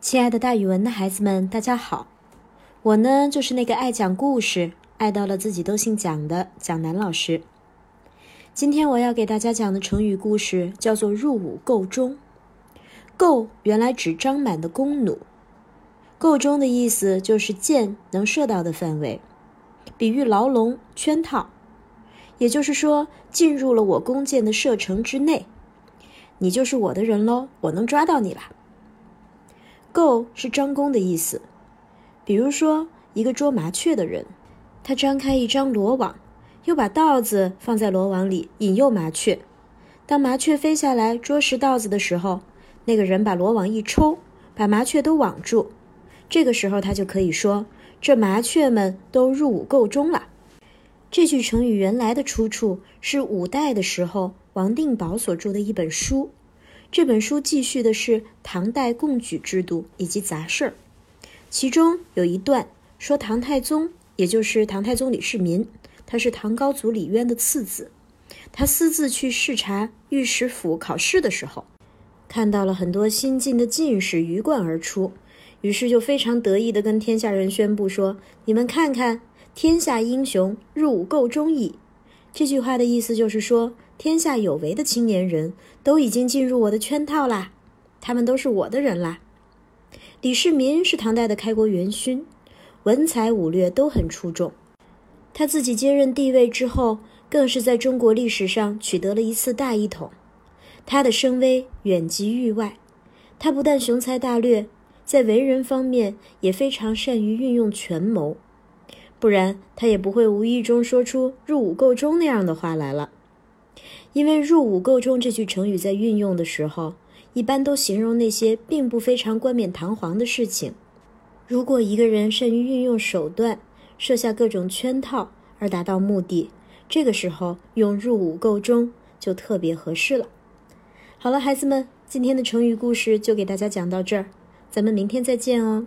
亲爱的，大语文的孩子们，大家好！我呢，就是那个爱讲故事、爱到了自己都姓蒋的蒋楠老师。今天我要给大家讲的成语故事叫做“入伍够中”。够原来指张满的弓弩，够中的意思就是箭能射到的范围，比喻牢笼、圈套。也就是说，进入了我弓箭的射程之内，你就是我的人喽，我能抓到你啦。够是张弓的意思，比如说一个捉麻雀的人，他张开一张罗网，又把稻子放在罗网里引诱麻雀。当麻雀飞下来捉食稻子的时候，那个人把罗网一抽，把麻雀都网住。这个时候他就可以说：“这麻雀们都入伍够中了。”这句成语原来的出处是五代的时候王定保所著的一本书。这本书记叙的是唐代贡举制度以及杂事儿，其中有一段说唐太宗，也就是唐太宗李世民，他是唐高祖李渊的次子，他私自去视察御史府考试的时候，看到了很多新进的进士鱼贯而出，于是就非常得意地跟天下人宣布说：“你们看看，天下英雄入伍够中矣。”这句话的意思就是说。天下有为的青年人都已经进入我的圈套啦，他们都是我的人啦。李世民是唐代的开国元勋，文才武略都很出众。他自己接任帝位之后，更是在中国历史上取得了一次大一统。他的声威远及域外。他不但雄才大略，在为人方面也非常善于运用权谋，不然他也不会无意中说出“入伍够中”那样的话来了。因为“入伍够中”这句成语在运用的时候，一般都形容那些并不非常冠冕堂皇的事情。如果一个人善于运用手段，设下各种圈套而达到目的，这个时候用“入伍够中”就特别合适了。好了，孩子们，今天的成语故事就给大家讲到这儿，咱们明天再见哦。